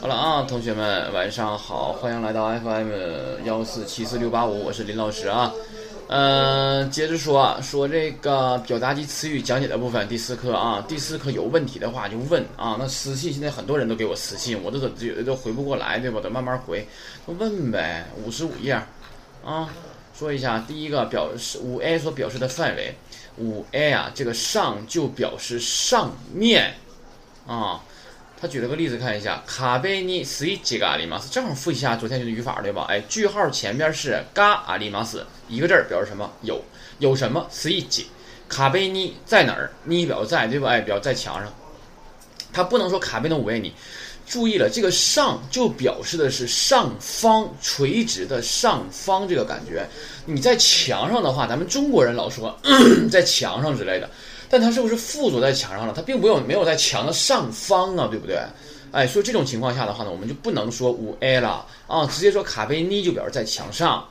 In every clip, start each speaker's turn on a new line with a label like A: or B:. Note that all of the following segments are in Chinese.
A: 好了啊，同学们晚上好，欢迎来到 FM 幺四七四六八五，我是林老师啊。嗯，接着说，说这个表达及词语讲解的部分，第四课啊，第四课有问题的话就问啊。那私信现在很多人都给我私信，我都都有的都回不过来，对吧？得慢慢回，都问呗。五十五页啊，说一下第一个表示五 A 所表示的范围，五 A 啊，这个上就表示上面啊。他举了个例子，看一下，卡贝尼斯伊吉阿里马斯，正好复习一下昨天学的语法，对吧？哎，句号前面是嘎阿里马斯，一个字儿表示什么？有，有什么？斯伊吉，卡贝尼在哪儿？尼表示在，对吧？哎，表示在墙上。他不能说卡贝诺五 A 尼，注意了，这个上就表示的是上方，垂直的上方这个感觉。你在墙上的话，咱们中国人老说在墙上之类的。但它是不是附着在墙上了？它并没有没有在墙的上方啊，对不对？哎，所以这种情况下的话呢，我们就不能说五 A 了啊，直接说卡贝尼就表示在墙上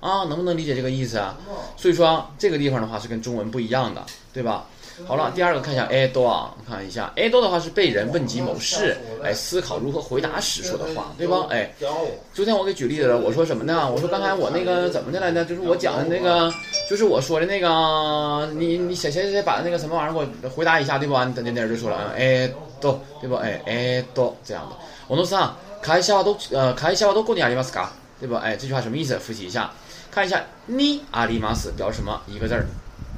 A: 啊，能不能理解这个意思啊？所以说这个地方的话是跟中文不一样的，对吧？好了，第二个看一下 A 多啊，看一下 A 多的话是被人问及某事，哎，思考如何回答时说的话，对吧？哎，昨天我给举例子了，我说什么呢？我说刚才我那个怎么的来着？就是我讲的那个，就是我说的那个，你你谁谁谁把那个什么玩意儿给我回答一下，对吧？你等等就说了，A 多，对吧？哎，A 多这样的。我诺斯啊，开笑话都呃，开笑话都过你阿里马斯卡，对吧？哎，这句话什么意思？复习一下，看一下你阿里马斯表示什么？一个字儿。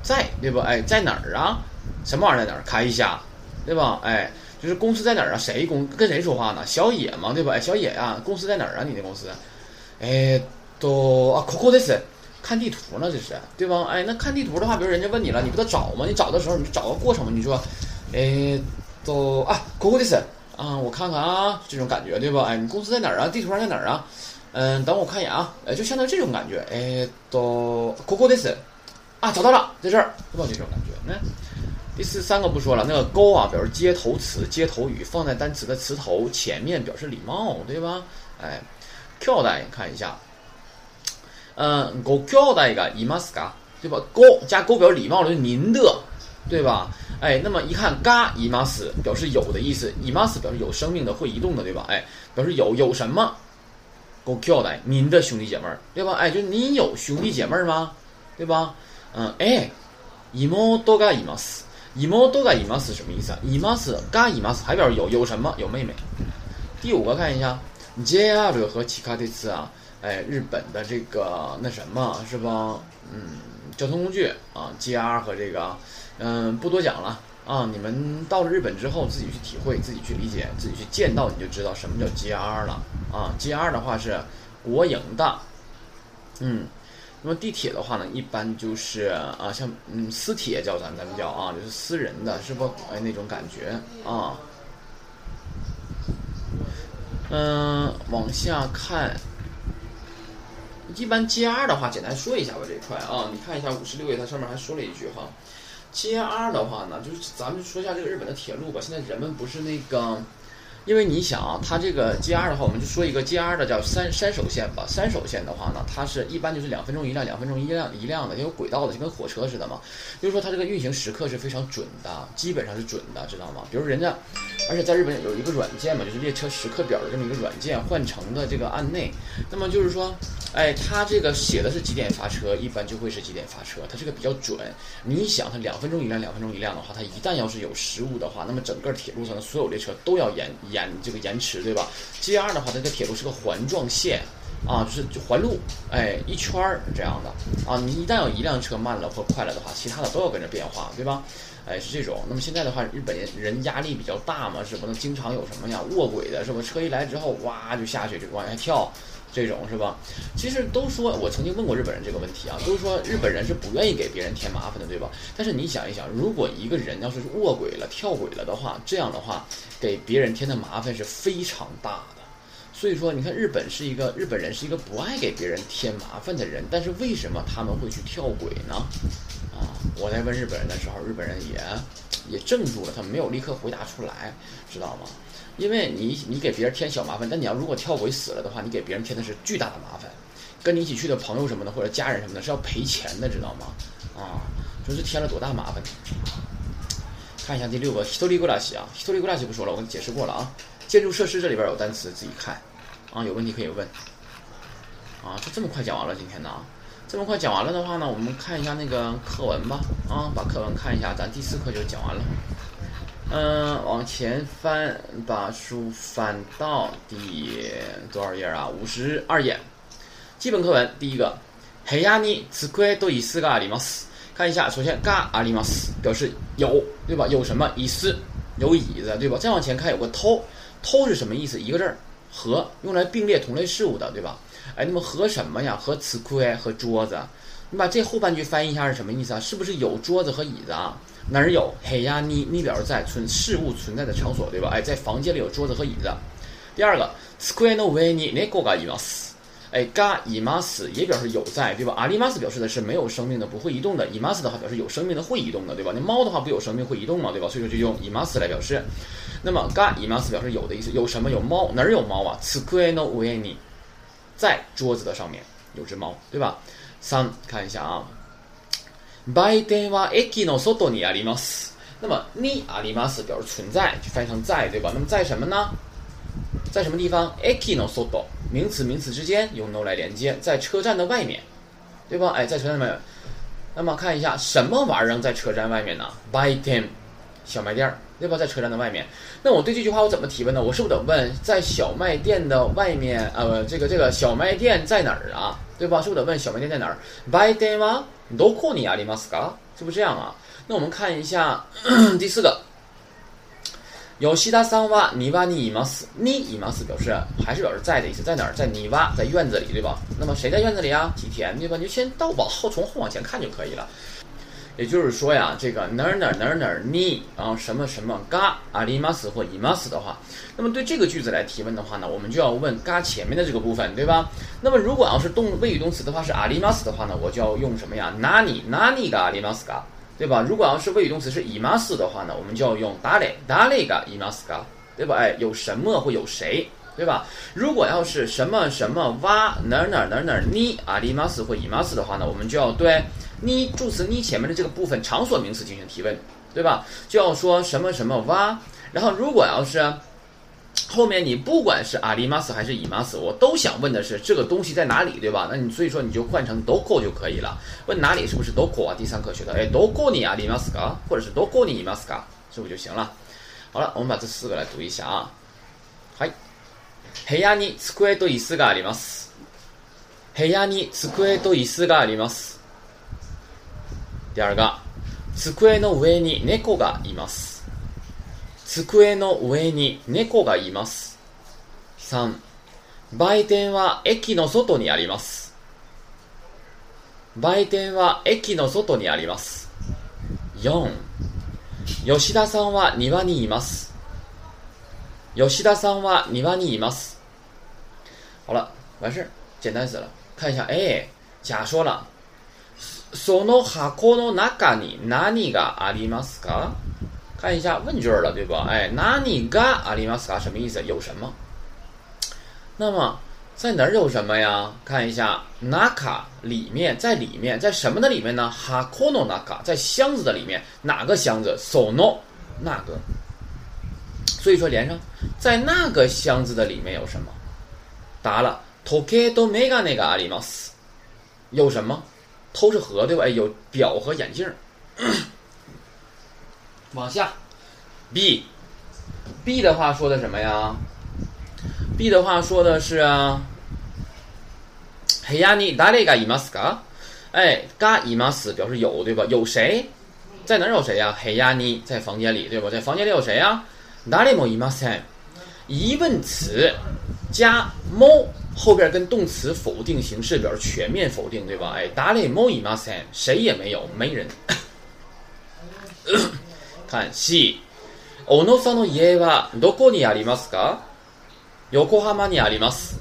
A: 在对不？哎，在哪儿啊？什么玩意儿在哪儿？开一下，对吧？哎，就是公司在哪儿啊？谁公跟谁说话呢？小野嘛，对吧？哎，小野啊，公司在哪儿啊？你的公司？哎，都啊，Coco 的是看地图呢，这是对吧？哎，那看地图的话，比如人家问你了，你不得找吗？你找的时候，你就找个过程嘛。你说，哎，都啊，Coco 的是啊，我看看啊，这种感觉对吧？哎，你公司在哪儿啊？地图上在哪儿啊？嗯，等我看一眼啊，哎，就相当于这种感觉。哎，都 Coco 的是。啊，找到了，在这儿，对吧？这种感觉。那第四三个不说了，那个勾啊，表示接头词、接头语，放在单词的词头前面，表示礼貌，对吧？哎，Q 代看一下，嗯，勾 Q 代一个伊玛斯嘎，对吧？勾加勾表示礼貌了，就您的，对吧？哎，那么一看嘎伊玛斯表示有的意思，伊玛斯表示有生命的、会移动的，对吧？哎，表示有有什么？勾 Q 代您的兄弟姐妹儿，对吧？哎，就您有兄弟姐妹儿吗？对吧？嗯，哎，妹がいます。妹がいます什么意思啊？いますがいます还表示有有什么有妹妹。第五个看一下，JR 和其他的词啊，哎，日本的这个那什么是吧？嗯，交通工具啊，JR 和这个，嗯，不多讲了啊。你们到了日本之后，自己去体会，自己去理解，自己去见到，你就知道什么叫 JR 了啊。JR 的话是国营的，嗯。 那么地铁的话呢，一般就是啊，像嗯私铁叫咱咱们叫啊，就是私人的，是不？哎，那种感觉啊。嗯，往下看，一般 JR 的话，简单说一下吧这一块啊。你看一下五十六页，它上面还说了一句哈，JR 的话呢，就是咱们说一下这个日本的铁路吧。现在人们不是那个。因为你想啊，它这个 JR 的话，我们就说一个 JR 的叫三三手线吧。三手线的话呢，它是一般就是两分钟一辆，两分钟一辆一辆的，就有轨道的，就跟火车似的嘛。就是说它这个运行时刻是非常准的，基本上是准的，知道吗？比如人家，而且在日本有一个软件嘛，就是列车时刻表的这么一个软件，换乘的这个案内。那么就是说，哎，它这个写的是几点发车，一般就会是几点发车，它这个比较准。你想，它两分钟一辆，两分钟一辆的话，它一旦要是有失误的话，那么整个铁路上的所有列车都要延延。延这个延迟对吧 gr 的话，它的铁路是个环状线啊，就是环路，哎，一圈儿这样的啊。你一旦有一辆车慢了或快了的话，其他的都要跟着变化，对吧？哎，是这种。那么现在的话，日本人压力比较大嘛，是不能经常有什么呀卧轨的，是吧？车一来之后，哇就下去就往下跳。这种是吧？其实都说，我曾经问过日本人这个问题啊，都说日本人是不愿意给别人添麻烦的，对吧？但是你想一想，如果一个人要是卧轨了、跳轨了的话，这样的话给别人添的麻烦是非常大的。所以说，你看日本是一个日本人是一个不爱给别人添麻烦的人，但是为什么他们会去跳轨呢？啊，我在问日本人的时候，日本人也也怔住了，他没有立刻回答出来，知道吗？因为你你给别人添小麻烦，但你要如果跳轨死了的话，你给别人添的是巨大的麻烦，跟你一起去的朋友什么的或者家人什么的，是要赔钱的，知道吗？啊，说是添了多大麻烦？看一下第六个，ヒトリグラシ啊，ヒトリグラシ不说了，我给你解释过了啊。 建筑设施这里边有单词，自己看啊，有问题可以问。啊，就这么快讲完了今天的啊，这么快讲完了的话呢，我们看一下那个课文吧啊，把课文看一下，咱第四课就讲完了。 嗯，往前翻，把书翻到第多少页啊？五十二页。基本课文第一个，部屋に机と椅子があります。看一下，首先があります表示有，对吧？有什么？椅子，有椅子，对吧？再往前看，有个偷，偷是什么意思？一个字儿，和，用来并列同类事物的，对吧？哎，那么和什么呀？和瓷盔和桌子。你把这后半句翻译一下是什么意思啊？是不是有桌子和椅子啊？ 哪儿有？嘿呀，你你表示在存事物存在的场所，对吧？哎，在房间里有桌子和椅子。第二个，机柜の上に猫がいます。哎，がいます也表示有在，对吧？あります表示的是没有生命的、不会移动的。います的话表示有生命的、会移动的，对吧？那猫的话不有生命会移动吗？对吧？所以说就用います来表示。那么がいます表示有的意思，有什么？有猫，哪儿有猫啊？机柜の上に。在桌子的上面有只猫，对吧？三，看一下啊。 売店は駅の外にあります。那么にあります表示存在，就翻译成在，对吧？那么在什么呢？在什么地方？駅の外，名词名词之间用 no 来连接，在车站的外面，对吧？哎，在车站外面。那么看一下什么玩意儿在车站外面呢？売店，小卖店儿。 对吧？在车站的外面，那我对这句话我怎么提问呢？我是不是得问在小卖店的外面？呃，这个这个小卖店在哪儿啊？对吧？是不是得问小卖店在哪儿？By d a y 吗？どこにありますか？是不是这样啊？那我们看一下第四个。吉田さんは庭にいます。にいます表示还是表示在的意思，在哪儿？在庭，在院子里，对吧？那么谁在院子里啊？吉田，对吧？你就先到往后从后往前看就可以了。 也就是说呀，这个哪儿哪儿哪儿哪儿你，然后什么什么嘎阿里马斯或伊马斯的话，那么对这个句子来提问的话呢，我们就要问嘎前面的这个部分，对吧？那么如果要是动谓语动词的话是阿里马斯的话呢，我就要用什么呀？哪里哪里嘎阿里马斯嘎，对吧？如果要是谓语动词是伊马斯的话呢，我们就要用达雷达雷嘎伊马斯嘎，对吧？哎，有什么或有谁，对吧？如果要是什么什么哇哪儿哪儿哪儿哪儿你阿里马斯或伊马斯的话呢，我们就要对。你助词你前面的这个部分场所名词进行提问，对吧？就要说什么什么哇，然后如果要是后面你不管是阿里马斯还是伊马斯，我都想问的是这个东西在哪里，对吧？那你所以说你就换成 doko 就可以了。问哪里是不是 doko 啊？第三课学的，哎，doko 你阿里马斯嘎，或者是 doko 你伊马斯嘎，是不是就行了？好了，我们把这四个来读一下啊。嗨，部屋に机と椅子があります。部屋に机と椅子があります。 第二个，机の上に猫がいます。机の上に猫がいます。三、売店は駅の外にあります。売店は駅の外にあります。四、吉田さんは庭にいます。吉田さんは庭にいます。好了，完事简单死了。看一下，哎，甲说了。その箱の中に何がありますか？看一下问句了，对吧？哎，何がありますか？什么意思？有什么？那么在哪儿有什么呀？看一下，中里面，在里面，在什么的里面呢？箱の中，在箱子的里面，哪个箱子？その那个。所以说连上，在那个箱子的里面有什么？答了，時計とメガネがあります。有什么？ 偷是和对吧？哎，有表和眼镜。往下，B，B 的话说的什么呀？B 的话说的是啊，部屋に誰がいますか？哎，がいます表示有对吧？有谁？在哪儿有谁呀？部屋に在房间里对吧？在房间里有谁呀？誰もいません。疑问词加も。 后边跟动词否定形式表示全面否定，对吧？哎，达雷莫伊马森，谁也没有，没人。看 C，小野さんの家はどこにありますか？横浜にあります。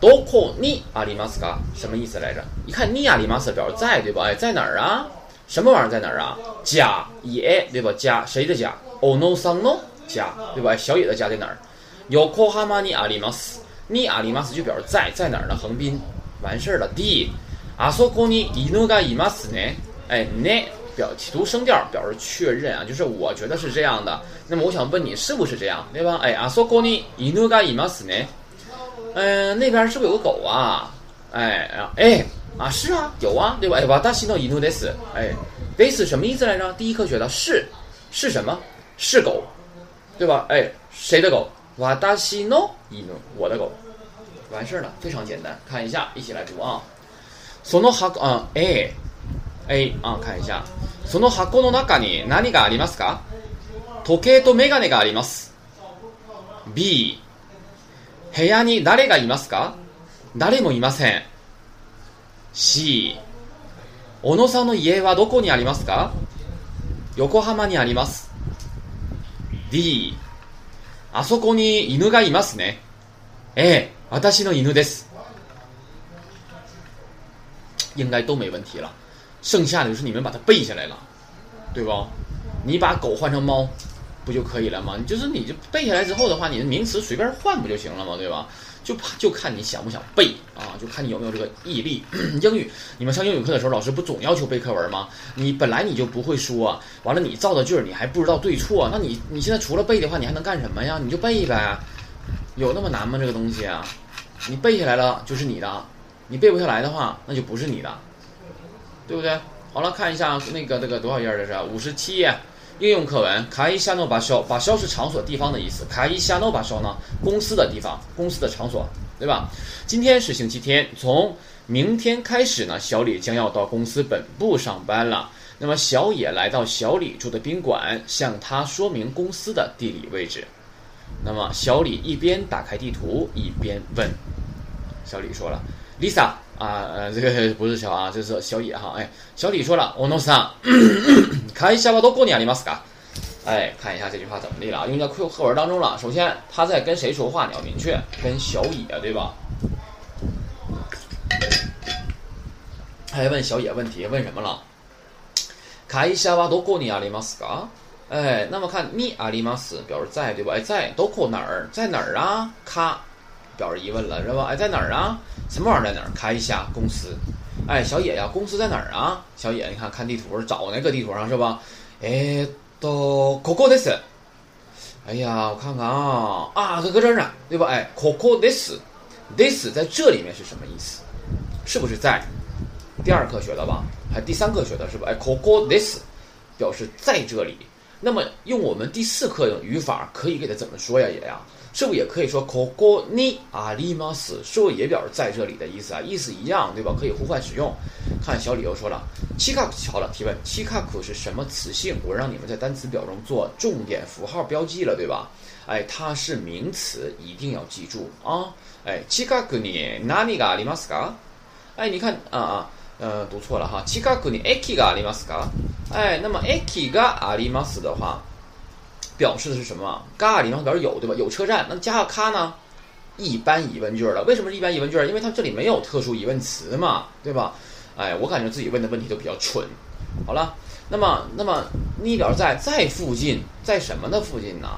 A: どこにありますか？什么意思来着？一看にあります表示在，对吧？哎，在哪儿啊？什么玩意儿在哪儿啊？家野，对吧？家谁的家？小野さんの家，对吧？小野的家在哪儿？横浜にあります。 你阿里马斯就表示在在哪儿呢？横滨，完事儿了。D，阿索科尼伊努嘎伊马斯呢？哎，呢表读声调表示确认啊，就是我觉得是这样的。那么我想问你是不是这样，对吧？哎，阿索过尼伊努嘎伊马斯呢？嗯，那边是不是有个狗啊？哎哎啊，是啊，有啊，对吧？哎，瓦达西诺伊努德斯，哎，德斯什么意思来着？第一课学的是是什么？是狗，对吧？哎，谁的狗？瓦达西诺伊努，我的狗。完事儿了，非常简单，看一下，一起来读啊。その箱啊，A A 啊，看一下。その箱の中に何がありますか？時計とメガネがあります。B 部屋に誰がいますか？誰もいません。C 小野さんの家はどこにありますか？横浜にあります。D あそこに犬がいますね。ええ私の犬です。应该都没问题了，剩下的就是你们把它背下来了，对吧？你把狗换成猫，不就可以了吗？你就是你就背下来之后的话，你的名词随便换不就行了吗？对吧？就怕就看你想不想背啊，就看你有没有这个毅力。英语，你们上英语课的时候，老师不总要求背课文吗？你本来你就不会说，完了你造的句儿你还不知道对错，那你你现在除了背的话，你还能干什么呀？你就背呗，有那么难吗？这个东西啊？你背下来了就是你的，你背不下来的话，那就不是你的，对不对？好了，看一下那个这个多少页儿这是五十七页应用课文。卡伊夏诺巴肖，巴肖是场所地方的意思。卡伊夏诺巴肖呢，公司的地方，公司的场所，对吧？今天是星期天，从明天开始呢，小李将要到公司本部上班了。那么小野来到小李住的宾馆，向他说明公司的地理位置。那么小李一边打开地图，一边问。小李说了：“Lisa 啊，呃，这个 不是小啊，这是小野哈。哎，小李说了，我弄啥？看一下吧，都过年了吗？是吧？哎，看一下这句话怎么的了？用在课课文当中了。首先，他在跟谁说话？你要明确，跟小野对吧？还问小野问题，问什么了？看一下吧，都过年了吗？是吧？哎，那么看你阿里马斯表示在对吧？哎，在都过哪儿？在哪儿啊？卡。”表示疑问了，是吧？哎，在哪儿啊？什么玩意儿在哪儿？开一下公司。哎，小野呀，公司在哪儿啊？小野，你看看地图，找那个地图上是吧？哎，都 Coco this。哎呀，我看看啊啊，搁搁这儿呢，对吧？哎，Coco this，this 在这里面是什么意思？是不是在？第二课学的吧？还第三课学的是吧？哎，Coco this 表示在这里。那么用我们第四课的语法，可以给它怎么说呀？野呀？是不是也可以说 “koko ni arimas”？是不是也表示在这里的意思啊？意思一样，对吧？可以互换使用。看小李又说了，“chikaku” 好了，提问，“chikaku” 是什么词性？我让你们在单词表中做重点符号标记了，对吧？哎，它是名词，一定要记住啊！哎，“chikaku ni nani ga arimasu ka？” 哎，你看啊啊，呃，读错了哈，“chikaku ni eki ga arimasu ka？” 哎，那么 “eki ga arimasu” 的话。表示的是什么？嘎里面表示有，对吧？有车站，那加个卡呢？一般疑问句了。为什么是一般疑问句？因为它这里没有特殊疑问词嘛，对吧？哎，我感觉自己问的问题都比较蠢。好了，那么，那么你表示在在附近，在什么的附近呢？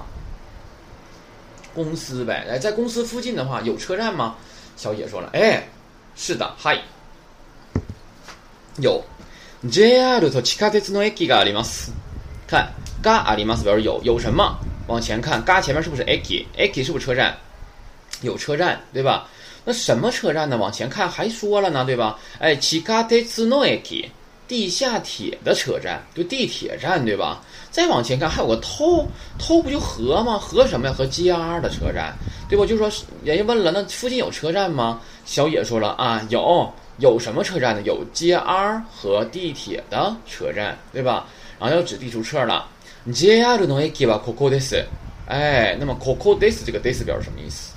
A: 公司呗。哎，在公司附近的话，有车站吗？小野说了，哎，是的，嗨，有。JR と地下鉄の駅があります。看。 嘎阿里马斯表示有有什么？往前看，嘎前面是不是 eki？eki 是不是车站？有车站，对吧？那什么车站呢？往前看还说了呢，对吧？哎，地下鉄の駅，地下铁的车站，就地铁站，对吧？再往前看还有个偷偷不就和吗？和什么呀？和 JR 的车站，对吧？就说人家问了，那附近有车站吗？小野说了啊，有有什么车站呢？有 JR 和地铁的车站，对吧？然后要指地图册了。JR の駅はここです。哎，那么ここです这个 this 表示什么意思？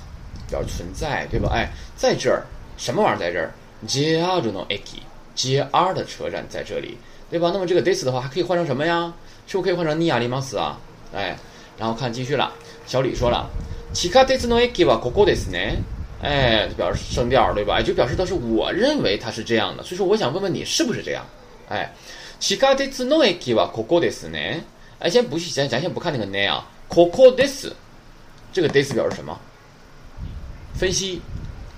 A: 表示存在，对吧？哎，在这儿，什么玩意儿在这儿？JR の駅，JR 的车站在这里，对吧？那么这个 this 的话还可以换成什么呀？是不是可以换成ニアリマス啊？哎，然后看继续了，小李说了，地下鉄の駅はここですね。哎，表示声调，对吧？哎，就表示的是我认为它是这样的，所以说我想问问你是不是这样？哎，地下鉄の駅はここですね。 哎，先不去，咱咱先不看那个 ne 啊，coco this，这个 this 表示什么？分析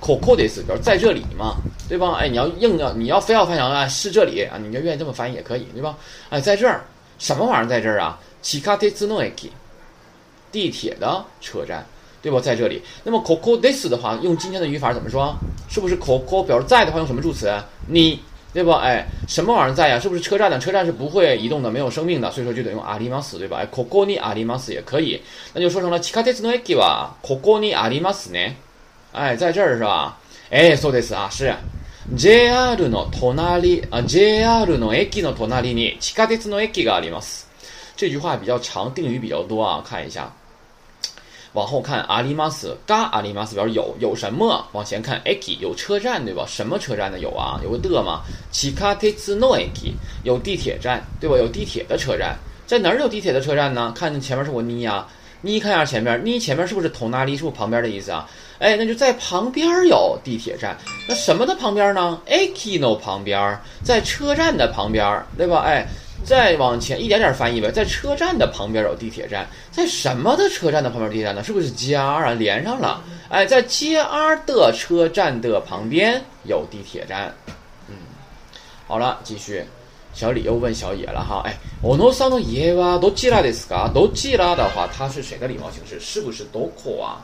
A: ，coco this 表示在这里嘛，对吧？哎，你要硬要你要非要翻译啊，是这里啊，你就愿意这么翻译也可以，对吧？哎，在这儿什么玩意儿在这儿啊？地下鉄の駅，地铁的车站，对吧？在这里。那么 koko this 的话，用今天的语法怎么说？是不是 koko 表示在的话用什么助词？你。对吧？哎，什么玩意儿在呀？是不是车站呢？车站是不会移动的，没有生命的，所以说就得用阿里马斯，对吧？哎ここに阿里马斯也可以，那就说成了地下鉄の駅はここにありますね。哎，在这儿是吧？哎，そうです啊，是 JR の隣啊，JR の駅の隣に地下鉄の駅があります。这句话比较长，定语比较多啊，看一下。 往后看，阿里马斯，嘎阿里马斯表示有有什么？往前看，eki 有车站对吧？什么车站呢？有啊，有个的吗？地下鉄の駅有地铁站对吧？有地铁的车站，在哪儿有地铁的车站呢？看前面是我你呀，你看一下前面，你前面是不是同那里？是不是旁边的意思啊？哎，那就在旁边有地铁站，那什么的旁边呢？eki no 旁边，在车站的旁边对吧？哎。再往前一点点翻译呗，在车站的旁边有地铁站，在什么的车站的旁边地铁站呢？是不是 JR 啊？连上了，哎，在 JR 的车站的旁边有地铁站。嗯，好了，继续。小李又问小野了哈，哎，おのさんの家はどちらですか？どちら的话，它是谁的礼貌形式？是不是どこ啊？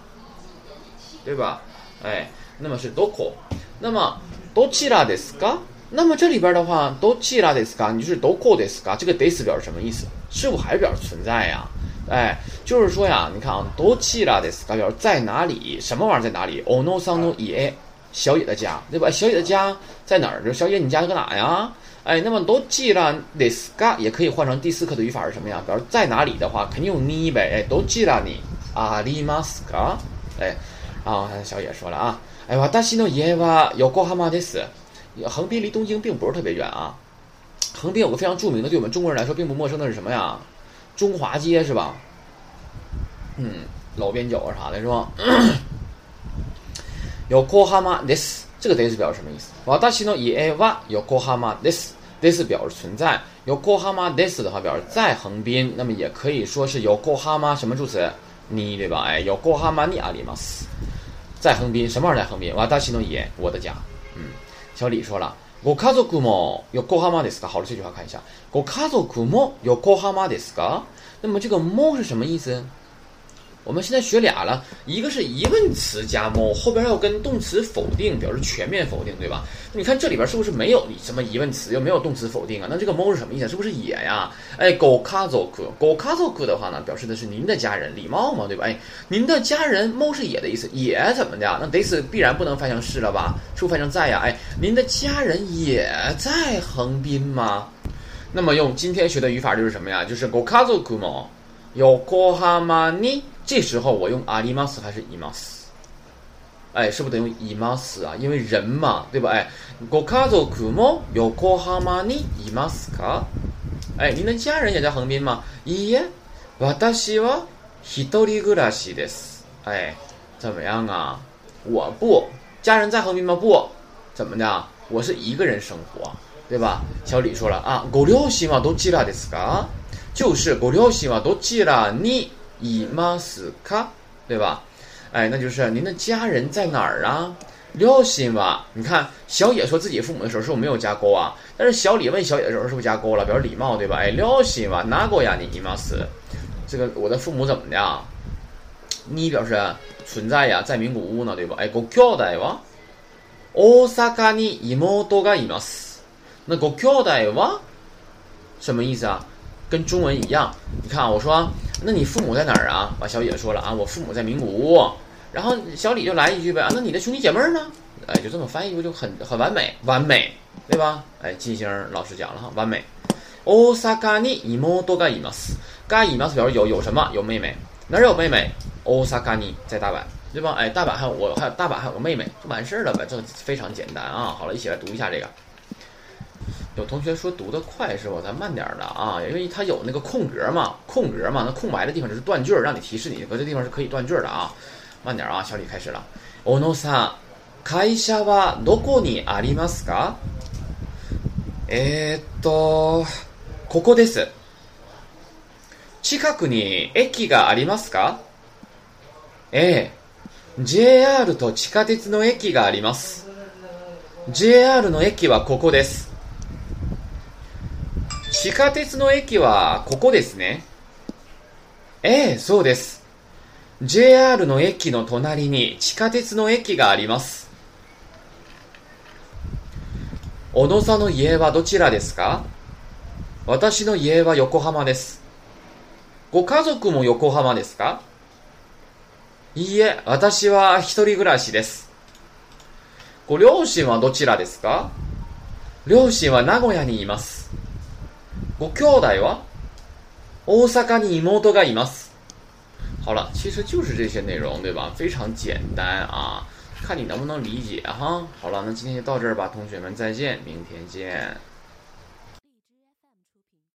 A: 对吧？哎，那么是どこ？那么どちらですか？ 那么这里边的话，都记啦 this 嘎，你就是都 call this 嘎，这个 this 表示什么意思？是否还表示存在呀？哎，就是说呀，你看啊，都记啦 this 嘎表示在哪里？什么玩意儿在哪里？ono sano ie 小野的家，对吧？小野的家在哪儿？就小野你家搁哪呀？哎，那么都记啦 this 嘎也可以换成第四课的语法是什么呀？表示在哪里的话，肯定用你呗。哎，都记啦你阿里马斯嘎。哎，然后小野说了啊，哎，我大西诺耶哇有过哈马的斯。横滨离东京并不是特别远啊。横滨有个非常著名的，对我们中国人来说并不陌生的是什么呀？中华街是吧？嗯，老边角啊啥的是吧？有 Kohama this 这个 this 表示什么意思？瓦达西诺伊埃瓦有 Kohama this this 表示存在。有 Kohama this 的话表示在横滨，那么也可以说是有 Kohama 什么助词？你对吧？哎，有 Kohama 你阿里马斯在横滨，什么玩意儿在横滨？瓦达西诺伊我的家。嗯。小李说了，ご家族も横浜ですか？好了，这句话看一下，ご家族も横浜ですか？那么这个も是什么意思？ 我们现在学俩了，一个是疑问词加 more，后边要跟动词否定，表示全面否定，对吧？你看这里边是不是没有什么疑问词，又没有动词否定啊？那这个 more 是什么意思？是不是也呀？哎，ご家族，ご家族的话呢，表示的是您的家人，礼貌嘛，对吧？哎，您的家人，more 是也的意思，也怎么的？那 this 必然不能翻成是了吧？是不是翻成在呀？哎，您的家人也在横滨吗？那么用今天学的语法就是什么呀？就是ご家族も横浜に 这时候我用阿里马斯还是伊马斯？哎，是不是得用伊马斯啊？因为人嘛，对吧？哎，ご家族も横浜にいますか？哎，您的家人也在横滨吗？いいえ、私は一人暮らしです。哎，怎么样啊？我不，家人在横滨吗？不，怎么的？我是一个人生活，对吧？小李说了啊，ご両親はどちらですか？就是ご両親はどちらに？ 以吗死卡，对吧？哎，那就是您的家人在哪儿啊？廖心吧？你看小野说自己父母的时候是不是没有加勾啊？但是小李问小野的时候是不是加勾了，表示礼貌，对吧？哎，廖心吧？哪个呀？你以吗死？这个我的父母怎么的？你表示存在呀，在名古屋呢，对吧？哎，ご兄弟は大阪に妹がいます。那ご兄弟は什么意思啊？ 跟中文一样，你看我说，那你父母在哪儿啊？把小野说了啊，我父母在名古屋。然后小李就来一句呗啊，那你的兄弟姐妹呢？哎，就这么翻译不就很很完美，完美，对吧？哎，金星老师讲了哈，完美。大阪に妹がいます。がいます表示有有什么？有妹妹。哪儿有妹妹？大阪に在大阪，对吧？哎，大阪还有我，还有大阪还有个妹妹，就完事儿了呗，这非常简单啊。好了，一起来读一下这个。 有同学说读得快是吧？咱慢点的啊，因为它有那个空格嘛，空格嘛，那空白的地方就是断句儿，让你提示你，搁这地方是可以断句儿的啊。慢点啊，小李开始了。小野さん、会社はどこにありますか？えっと、ここです。近くに駅がありますか？ええ、JR と地下鉄の駅があります。JR の駅はここです。地下鉄の駅はここですね。ええ、そうです。JR の駅の隣に地下鉄の駅があります。小野さんの家はどちらですか？私の家は横浜です。ご家族も横浜ですか？いいえ、私は一人暮らしです。ご両親はどちらですか？両親は名古屋にいます。ご兄弟は大阪に妹がいます。好了，其实就是这些内容，对吧？非常简单啊，看你能不能理解哈。好了，那今天就到这儿吧，同学们再见，明天见。